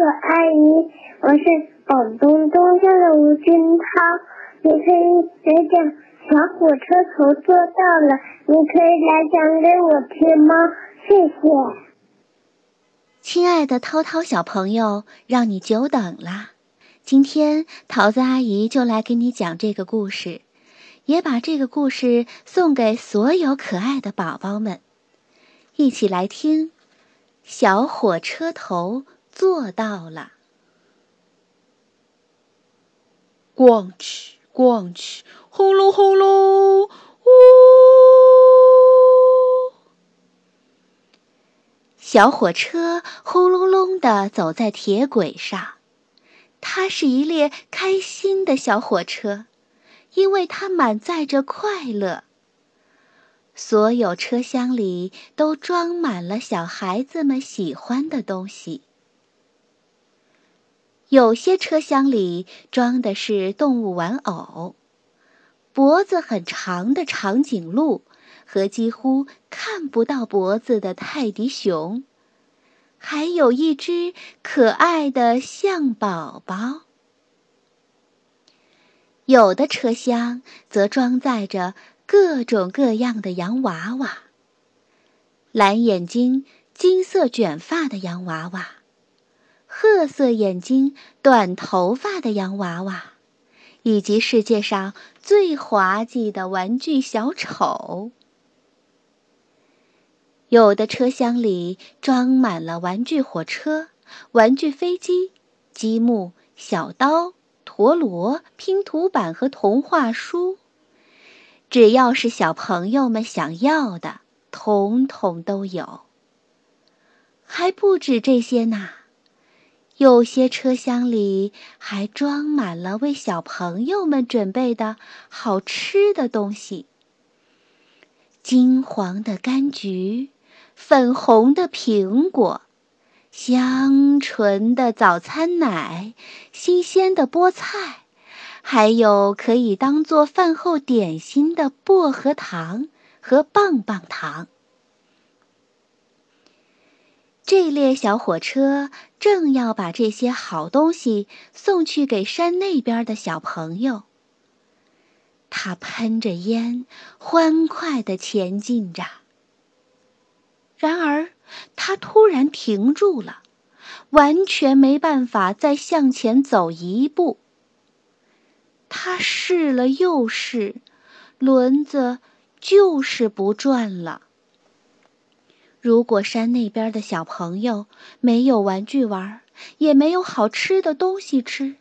索阿姨，我是广东东山的吴军涛。你可以来讲小火车头做到了，你可以来讲给我听吗？谢谢。亲爱的涛涛小朋友，让你久等了。今天桃子阿姨就来给你讲这个故事，也把这个故事送给所有可爱的宝宝们，一起来听。小火车头做到了，咣哧咣哧，轰隆轰隆，呜！小火车轰隆隆地走在铁轨上，它是一列开心的小火车，因为它满载着快乐。所有车厢里都装满了小孩子们喜欢的东西。有些车厢里装的是动物玩偶，脖子很长的长颈鹿和几乎看不到脖子的泰迪熊，还有一只可爱的象宝宝。有的车厢则装载着。各种各样的洋娃娃，蓝眼睛、金色卷发的洋娃娃，褐色眼睛、短头发的洋娃娃，以及世界上最滑稽的玩具小丑。有的车厢里装满了玩具火车、玩具飞机、积木、小刀、陀螺、拼图板和童话书。只要是小朋友们想要的，统统都有。还不止这些呢，有些车厢里还装满了为小朋友们准备的好吃的东西：金黄的柑橘，粉红的苹果，香醇的早餐奶，新鲜的菠菜。还有可以当做饭后点心的薄荷糖和棒棒糖。这列小火车正要把这些好东西送去给山那边的小朋友。它喷着烟，欢快地前进着。然而，它突然停住了，完全没办法再向前走一步。他试了又试，轮子就是不转了。如果山那边的小朋友没有玩具玩，也没有好吃的东西吃，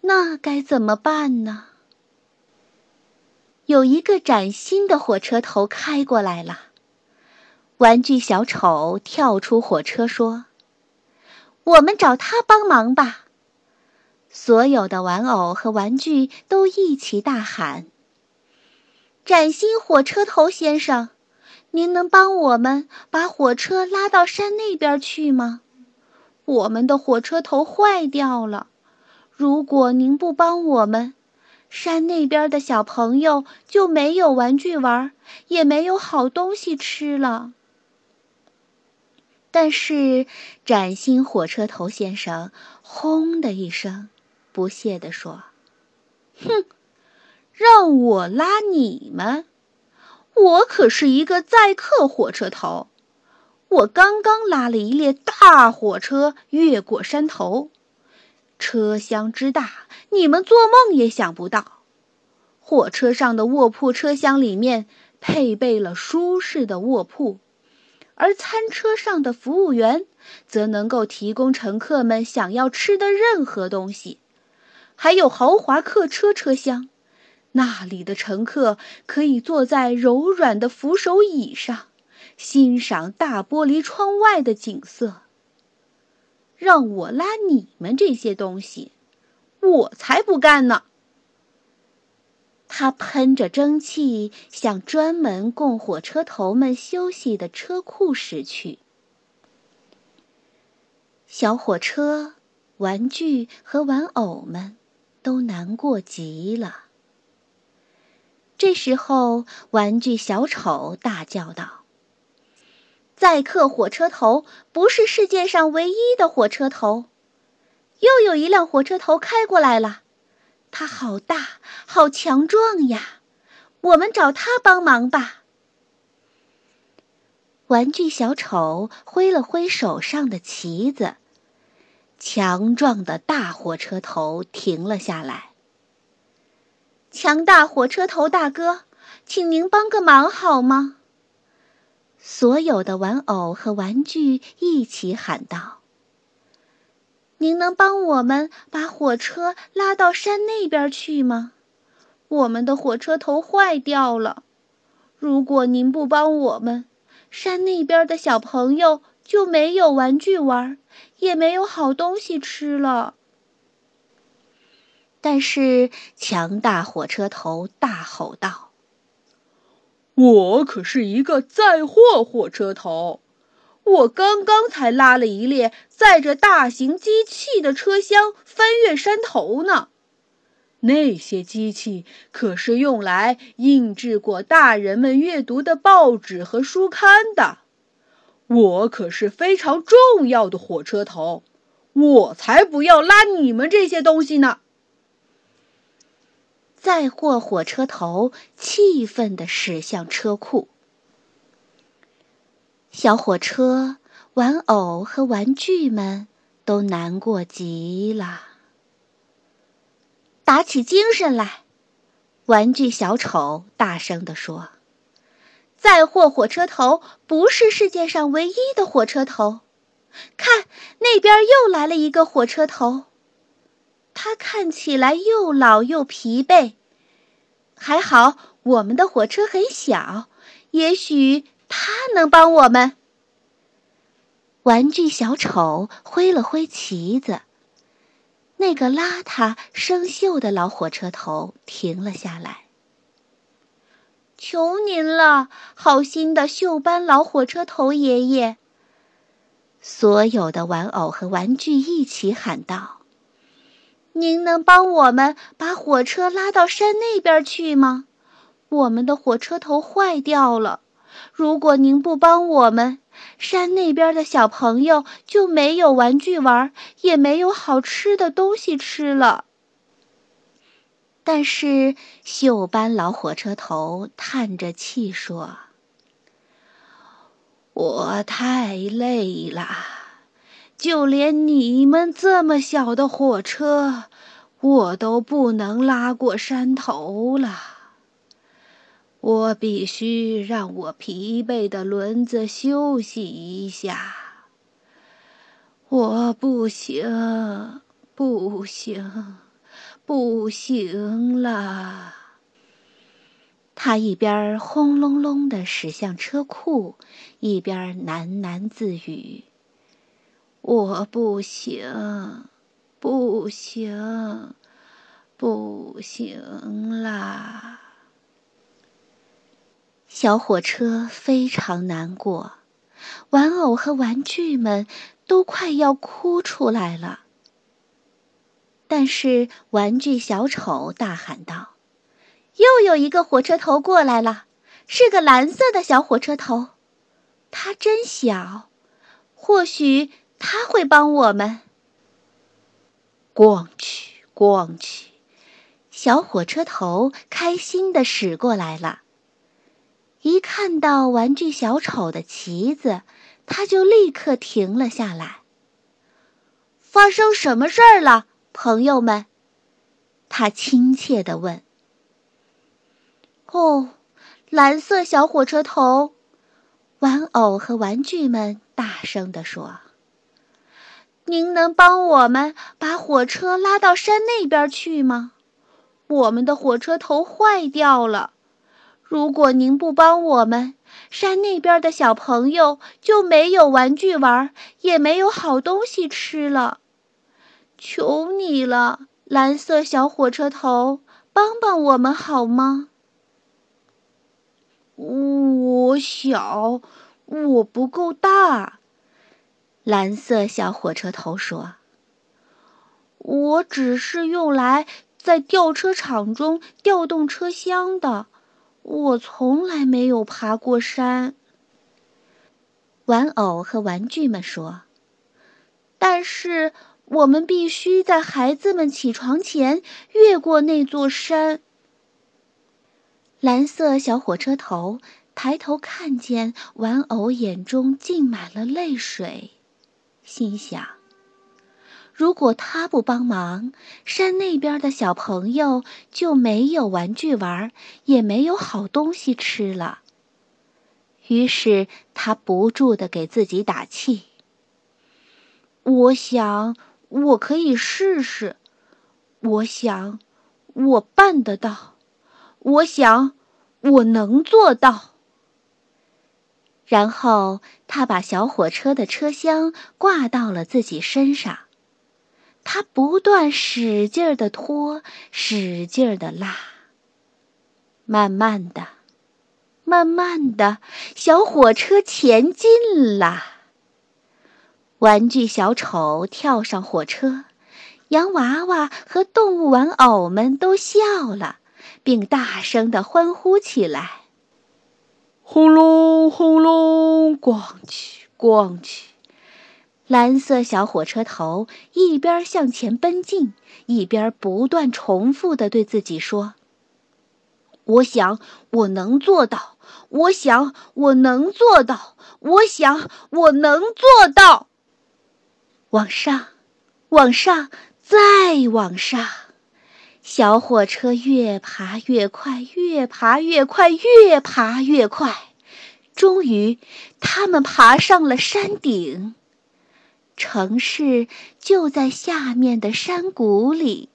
那该怎么办呢？有一个崭新的火车头开过来了，玩具小丑跳出火车说：“我们找他帮忙吧。”所有的玩偶和玩具都一起大喊：“崭新火车头先生，您能帮我们把火车拉到山那边去吗？我们的火车头坏掉了，如果您不帮我们，山那边的小朋友就没有玩具玩，也没有好东西吃了。”但是，崭新火车头先生“轰”的一声。不屑地说：“哼，让我拉你们！我可是一个载客火车头，我刚刚拉了一列大火车越过山头，车厢之大，你们做梦也想不到。火车上的卧铺车厢里面配备了舒适的卧铺，而餐车上的服务员则能够提供乘客们想要吃的任何东西。”还有豪华客车车厢，那里的乘客可以坐在柔软的扶手椅上，欣赏大玻璃窗外的景色。让我拉你们这些东西，我才不干呢！他喷着蒸汽，向专门供火车头们休息的车库驶去。小火车、玩具和玩偶们。都难过极了。这时候，玩具小丑大叫道：“载客火车头不是世界上唯一的火车头，又有一辆火车头开过来了，它好大，好强壮呀！我们找它帮忙吧。玩具小丑挥了挥手上的旗子，强壮的大火车头停了下来。强大火车头大哥，请您帮个忙好吗？所有的玩偶和玩具一起喊道：“您能帮我们把火车拉到山那边去吗？我们的火车头坏掉了。如果您不帮我们，山那边的小朋友就没有玩具玩，也没有好东西吃了。”但是，强大火车头大吼道：“我可是一个载货火车头，我刚刚才拉了一列载着大型机器的车厢翻越山头呢。那些机器可是用来印制过大人们阅读的报纸和书刊的。我可是非常重要的火车头，我才不要拉你们这些东西呢！”载货火车头气愤地驶向车库，小火车、玩偶和玩具们都难过极了。打起精神来！玩具小丑大声地说：“载货火车头不是世界上唯一的火车头，看那边又来了一个火车头。”他看起来又老又疲惫，还好我们的火车很小，也许他能帮我们。玩具小丑挥了挥旗子，那个邋遢生锈的老火车头停了下来。求您了，好心的锈斑老火车头爷爷！所有的玩偶和玩具一起喊道。您能帮我们把火车拉到山那边去吗？我们的火车头坏掉了。如果您不帮我们，山那边的小朋友就没有玩具玩，也没有好吃的东西吃了。但是锈斑老火车头叹着气说：“我太累了。”就连你们这么小的火车，我都不能拉过山头了。我必须让我疲惫的轮子休息一下。我不行，不行，不行了。他一边轰隆隆的驶向车库，一边喃喃自语。我不行，不行，不行啦！小火车非常难过，玩偶和玩具们都快要哭出来了。但是玩具小丑大喊道：“又有一个火车头过来了，是个蓝色的小火车头，它真小，或许……”他会帮我们。逛去，逛去，小火车头开心的驶过来了。一看到玩具小丑的旗子，他就立刻停了下来。发生什么事儿了，朋友们？他亲切地问。哦，蓝色小火车头，玩偶和玩具们大声地说。您能帮我们把火车拉到山那边去吗？我们的火车头坏掉了。如果您不帮我们，山那边的小朋友就没有玩具玩，也没有好东西吃了。求你了，蓝色小火车头，帮帮我们好吗？我小，我不够大。蓝色小火车头说：“我只是用来在吊车场中调动车厢的，我从来没有爬过山。”玩偶和玩具们说：“但是我们必须在孩子们起床前越过那座山。蓝色小火车头抬头看见玩偶，眼中浸满了泪水，心想：如果他不帮忙，山那边的小朋友就没有玩具玩，也没有好东西吃了。于是他不住地给自己打气。我想。我可以试试，我想，我办得到，我想，我能做到。然后他把小火车的车厢挂到了自己身上，他不断使劲儿的拖，使劲儿的拉。慢慢的，慢慢的，小火车前进了。玩具小丑跳上火车，洋娃娃和动物玩偶们都笑了，并大声的欢呼起来。轰隆轰隆，咣去咣去！蓝色小火车头一边向前奔进，一边不断重复的对自己说：“我想我能做到，我想我能做到，我想我能做到。”往上，往上，再往上，小火车越爬越快，越爬越快，越爬越快。终于，他们爬上了山顶。城市就在下面的山谷里。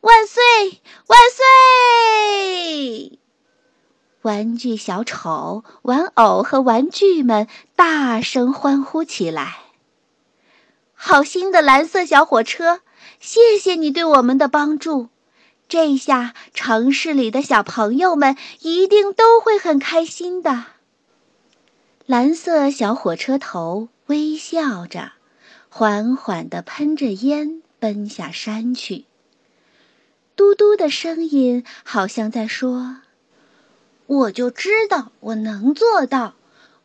万岁！万岁！玩具小丑、玩偶和玩具们大声欢呼起来。好心的蓝色小火车，谢谢你对我们的帮助。这下城市里的小朋友们一定都会很开心的。蓝色小火车头微笑着，缓缓地喷着烟奔下山去。嘟嘟的声音好像在说：“我就知道我能做到，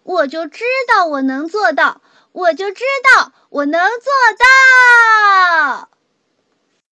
我就知道我能做到。”我就知道我能做到。